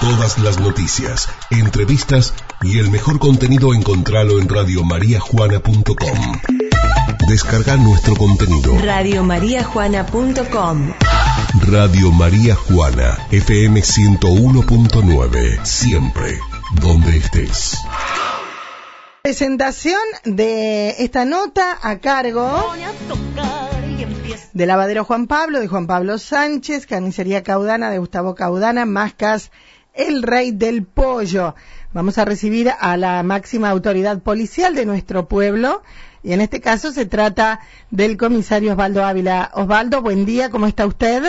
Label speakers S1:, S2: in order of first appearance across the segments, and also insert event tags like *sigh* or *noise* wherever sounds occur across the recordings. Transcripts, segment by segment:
S1: Todas las noticias, entrevistas y el mejor contenido encontralo en radiomariajuana.com. Descarga nuestro contenido.
S2: Radiomariajuana.com
S1: Radio María Juana, FM 101.9, siempre, donde estés.
S3: Presentación de esta nota a cargo de Lavadero Juan Pablo, de Juan Pablo Sánchez, Carnicería Caudana, de Gustavo Caudana, Mascas el rey del pollo. Vamos a recibir a la máxima autoridad policial de nuestro pueblo y en este caso se trata del comisario Osvaldo Ávila. Osvaldo, buen día, ¿cómo está usted?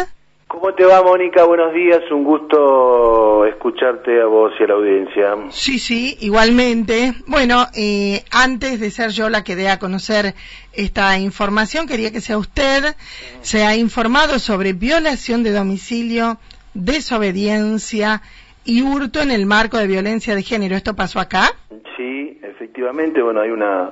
S4: ¿Cómo te va, Mónica? Buenos días, un gusto escucharte a vos y a la audiencia.
S3: Sí, sí, igualmente. Bueno, eh, antes de ser yo la que dé a conocer esta información, quería que sea usted, se ha informado sobre violación de domicilio, desobediencia, y hurto en el marco de violencia de género. ¿Esto pasó acá?
S4: Sí, efectivamente. Bueno, hay una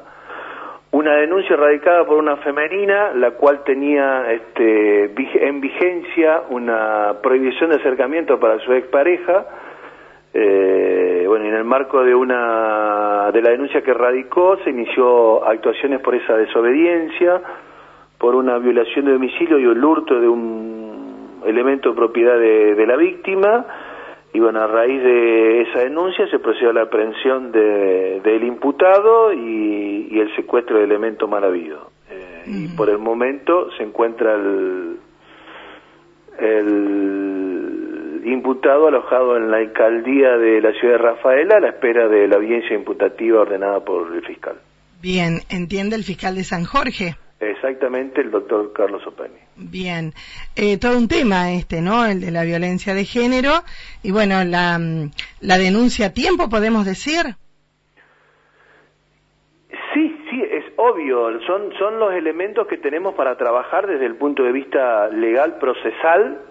S4: una denuncia radicada por una femenina, la cual tenía este, en vigencia una prohibición de acercamiento para su expareja. Eh, bueno, en el marco de una de la denuncia que radicó se inició actuaciones por esa desobediencia, por una violación de domicilio y un hurto de un elemento de propiedad de la víctima y bueno, a raíz de esa denuncia se procedió a la aprehensión de, del imputado y, el secuestro de elemento mal habido. Eh, y por el momento se encuentra el, el imputado alojado en la alcaldía de la ciudad de Rafaela a la espera de la audiencia imputativa ordenada por el fiscal.
S3: Bien, entiende el fiscal de San Jorge.
S4: Exactamente, el doctor Carlos Openi.
S3: Bien, eh, todo un tema este, ¿no? El de la violencia de género y bueno, la, la denuncia a tiempo, podemos decir.
S4: Sí, sí, es obvio, son, son los elementos que tenemos para trabajar desde el punto de vista legal, procesal,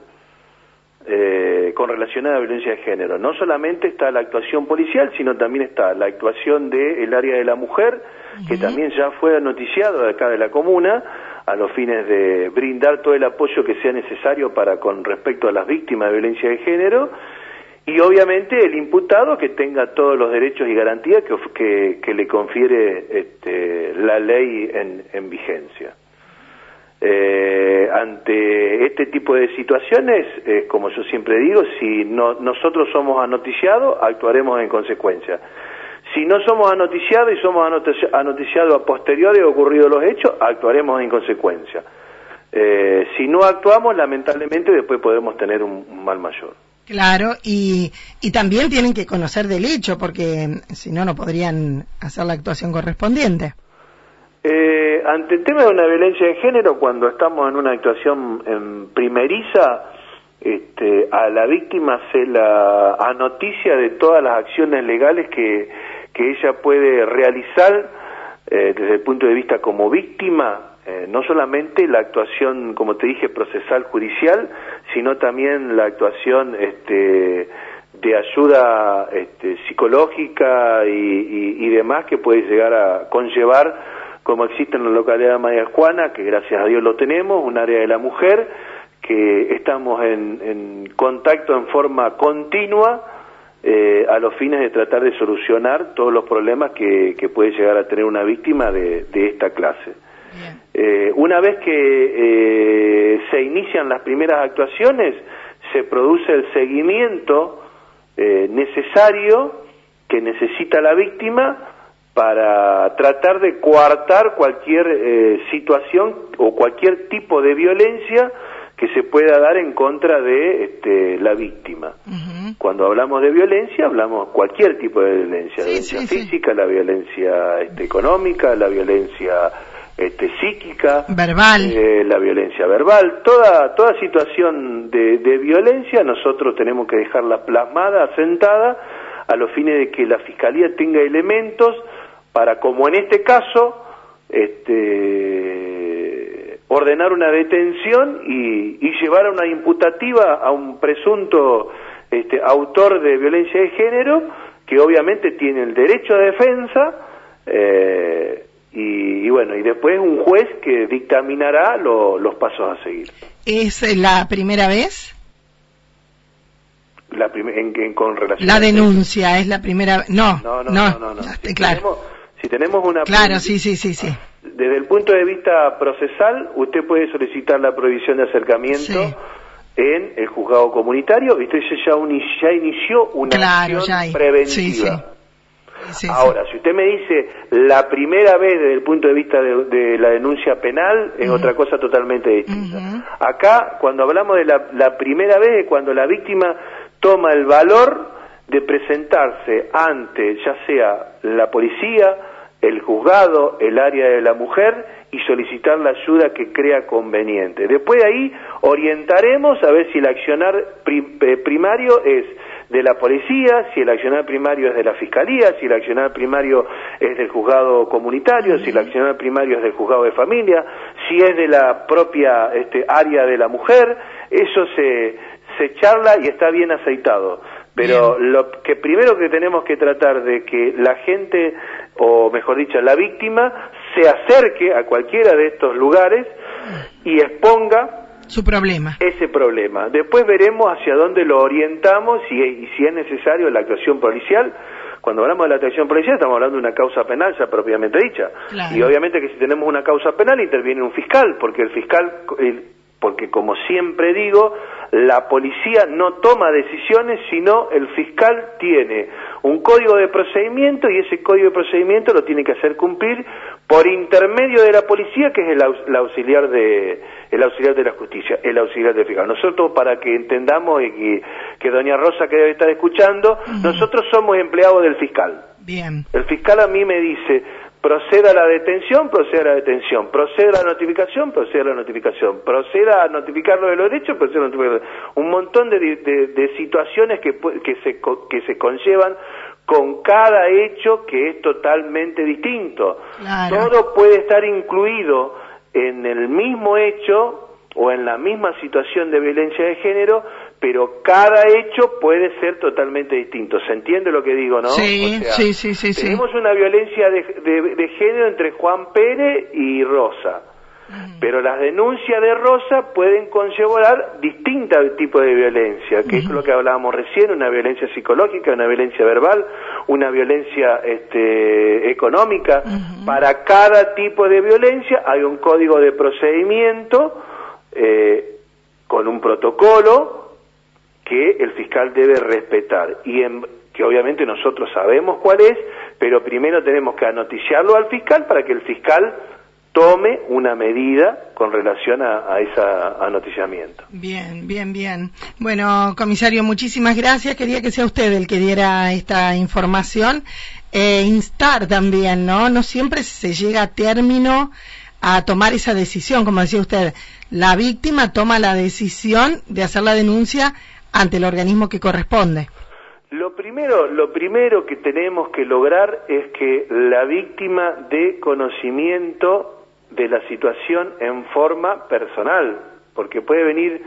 S4: eh, con relación a la violencia de género. No solamente está la actuación policial, sino también está la actuación del área de la mujer, que también ya fue noticiado de acá de la comuna, a los fines de brindar todo el apoyo que sea necesario para con respecto a las víctimas de violencia de género, y obviamente el imputado que tenga todos los derechos y garantías que, que, le confiere este, la ley en, en vigencia. Eh, ante este tipo de situaciones, eh, como yo siempre digo, si no, nosotros somos anoticiados, actuaremos en consecuencia. Si no somos anoticiados y somos anoticiados a posteriori ocurridos los hechos, actuaremos en consecuencia. Eh, si no actuamos, lamentablemente después podemos tener un, mal mayor.
S3: Claro, y, y también tienen que conocer del hecho, porque si no, no podrían hacer la actuación correspondiente.
S4: Eh, ante el tema de una violencia de género, cuando estamos en una actuación en primeriza, este, a la víctima se la anoticia de todas las acciones legales que, que ella puede realizar eh, desde el punto de vista como víctima, eh, no solamente la actuación, como te dije, procesal judicial, sino también la actuación este, de ayuda este, psicológica y demás que puede llegar a conllevar como existe en la localidad de María Juana, que gracias a Dios lo tenemos, un área de la mujer, que estamos en, contacto en forma continua eh, a los fines de tratar de solucionar todos los problemas que, puede llegar a tener una víctima de, esta clase. Eh, una vez que eh, se inician las primeras actuaciones, se produce el seguimiento necesario que necesita la víctima para tratar de coartar cualquier eh, situación o cualquier tipo de violencia que se pueda dar en contra de este, la víctima. Cuando hablamos de violencia, hablamos cualquier tipo de violencia, la violencia física, la violencia este, económica, la violencia este, psíquica,
S3: verbal,
S4: eh, la violencia verbal, toda toda situación de, de violencia nosotros tenemos que dejarla plasmada, asentada, a los fines de que la fiscalía tenga elementos para, como en este caso, este, ordenar una detención y, llevar a una imputativa a un presunto este, autor de violencia de género, que obviamente tiene el derecho a defensa, eh, y, bueno, y después un juez que dictaminará los pasos a seguir.
S3: ¿Es la primera vez?
S4: La en, con relación
S3: la denuncia es la primera
S4: no no no no, no, no,
S3: Si, claro.
S4: tenemos, si tenemos una
S3: claro sí sí sí sí.
S4: desde el punto de vista procesal usted puede solicitar la prohibición de acercamiento en el juzgado comunitario y usted ya, ya inició una acción preventiva. Ahora, si usted me dice la primera vez desde el punto de vista de, la denuncia penal, es otra cosa totalmente distinta. Acá, cuando hablamos de la, primera vez, es cuando la víctima toma el valor de presentarse ante ya sea la policía, el juzgado, el área de la mujer y solicitar la ayuda que crea conveniente. Después de ahí orientaremos a ver si el accionar eh, primario es de la policía, si el accionar primario es de la fiscalía, si el accionar primario es del juzgado comunitario, si el accionar primario es del juzgado de familia, si es de la propia este, área de la mujer, eso se, se charla y está bien aceitado. Pero lo que primero que tenemos que tratar de que la gente, o mejor dicho, la víctima, se acerque a cualquiera de estos lugares y exponga
S3: su problema.
S4: Ese problema. Después veremos hacia dónde lo orientamos y, y si es necesario la actuación policial. Cuando hablamos de la actuación policial estamos hablando de una causa penal ya propiamente dicha. Y obviamente que si tenemos una causa penal interviene un fiscal, porque el fiscal, porque como siempre digo, la policía no toma decisiones, sino el fiscal tiene un código de procedimiento y ese código de procedimiento lo tiene que hacer cumplir por intermedio de la policía, que es el, auxiliar de el auxiliar de la justicia, el auxiliar del fiscal. Nosotros, para que entendamos y que, doña Rosa que debe estar escuchando, nosotros somos empleados del fiscal.
S3: Bien.
S4: El fiscal a mí me dice, proceda a la detención, proceda a la detención, proceda a la notificación, proceda a la notificación, proceda a notificarlo de los derechos, proceda a notificarlo. Un montón de, de, situaciones que, que, se, que se conllevan con cada hecho que es totalmente distinto. Todo puede estar incluido en el mismo hecho o en la misma situación de violencia de género, pero cada hecho puede ser totalmente distinto. ¿Se entiende lo que digo, no?
S3: Sí, sí, sí, sí,
S4: Tenemos una violencia de, género entre Juan Pérez y Rosa. Pero las denuncias de Rosa pueden conllevar distintos tipos de violencia, que es lo que hablábamos recién, una violencia psicológica, una violencia verbal, una violencia este, económica. Para cada tipo de violencia hay un código de procedimiento eh, con un protocolo que el fiscal debe respetar y que obviamente nosotros sabemos cuál es, pero primero tenemos que anoticiarlo al fiscal para que el fiscal tome una medida con relación a, ese anoticiamiento.
S3: Bien, bien, bien. Bueno, comisario, muchísimas gracias. Quería que sea usted el que diera esta información. e instar también, ¿no? No siempre se llega a término a tomar esa decisión, como decía usted. La víctima toma la decisión de hacer la denuncia ante el organismo que corresponde.
S4: Lo primero, lo primero que tenemos que lograr es que la víctima dé conocimiento de la situación en forma personal, porque puede venir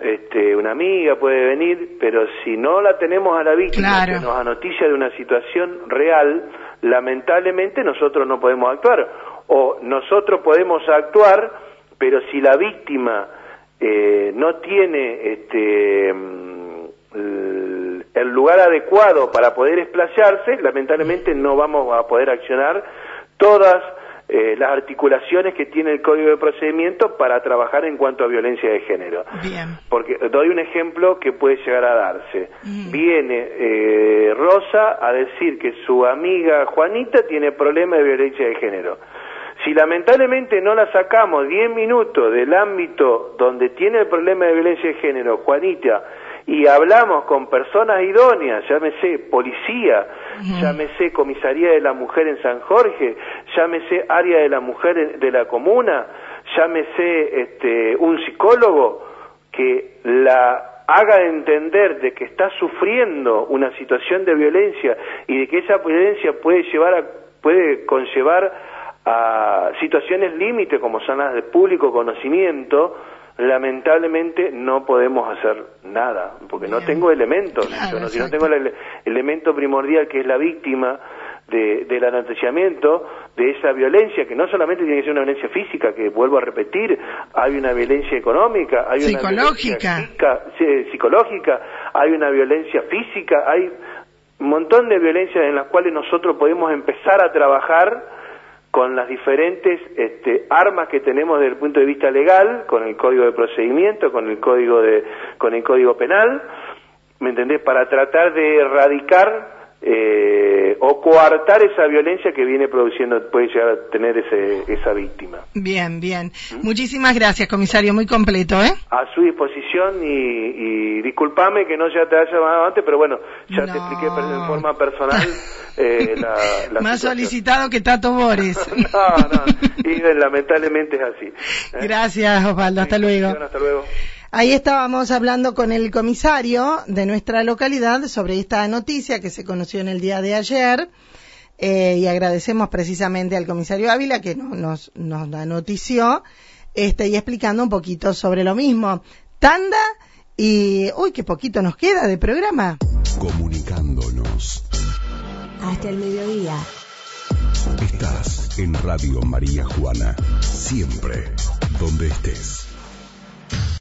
S4: este, una amiga, puede venir, pero si no la tenemos a la víctima que nos anoticia de una situación real, lamentablemente nosotros no podemos actuar. O nosotros podemos actuar, pero si la víctima eh, no tiene este, mm, el lugar adecuado para poder explayarse, lamentablemente no vamos a poder accionar todas eh, las articulaciones que tiene el Código de Procedimiento para trabajar en cuanto a violencia de género. Porque doy un ejemplo que puede llegar a darse. Viene eh, Rosa a decir que su amiga Juanita tiene problemas de violencia de género. Si lamentablemente no la sacamos 10 minutos del ámbito donde tiene el problema de violencia de género, Juanita, y hablamos con personas idóneas, llámese policía, llámese comisaría de la mujer en San Jorge, llámese área de la mujer de la comuna, llámese este, un psicólogo que la haga entender de que está sufriendo una situación de violencia y de que esa violencia puede llevar a, puede conllevar a situaciones límite como son las de público conocimiento, lamentablemente no podemos hacer nada, porque no tengo elementos. si no tengo el elemento primordial que es la víctima, del anoticiamiento de esa violencia, que no solamente tiene que ser una violencia física, que vuelvo a repetir, hay una violencia económica, hay una
S3: psicológica,
S4: violencia psicológica, hay una violencia física, hay un montón de violencias en las cuales nosotros podemos empezar a trabajar con las diferentes este, armas que tenemos desde el punto de vista legal, con el código de procedimiento, con el código de, con el código penal, ¿me entendés? Para tratar de erradicar eh, o coartar esa violencia que viene produciendo, puede llegar a tener ese, esa víctima.
S3: Bien, bien. Muchísimas gracias, comisario, muy completo, ¿eh?
S4: A su disposición y, y discúlpame que no ya te haya llamado antes, pero bueno, ya te expliqué en forma personal *laughs*
S3: eh, la, Más solicitado que Tato Bores. *laughs*
S4: no, no, y lamentablemente es así.
S3: ¿eh? Gracias, Osvaldo, hasta luego.
S4: Hasta luego.
S3: Ahí estábamos hablando con el comisario de nuestra localidad sobre esta noticia que se conoció en el día de ayer. Eh, y agradecemos precisamente al comisario Ávila que nos, nos la notició este, y explicando un poquito sobre lo mismo. Tanda y... Uy, qué poquito nos queda de programa.
S1: Comunicándonos.
S2: Hasta el mediodía.
S1: Estás en Radio María Juana. Siempre, donde estés.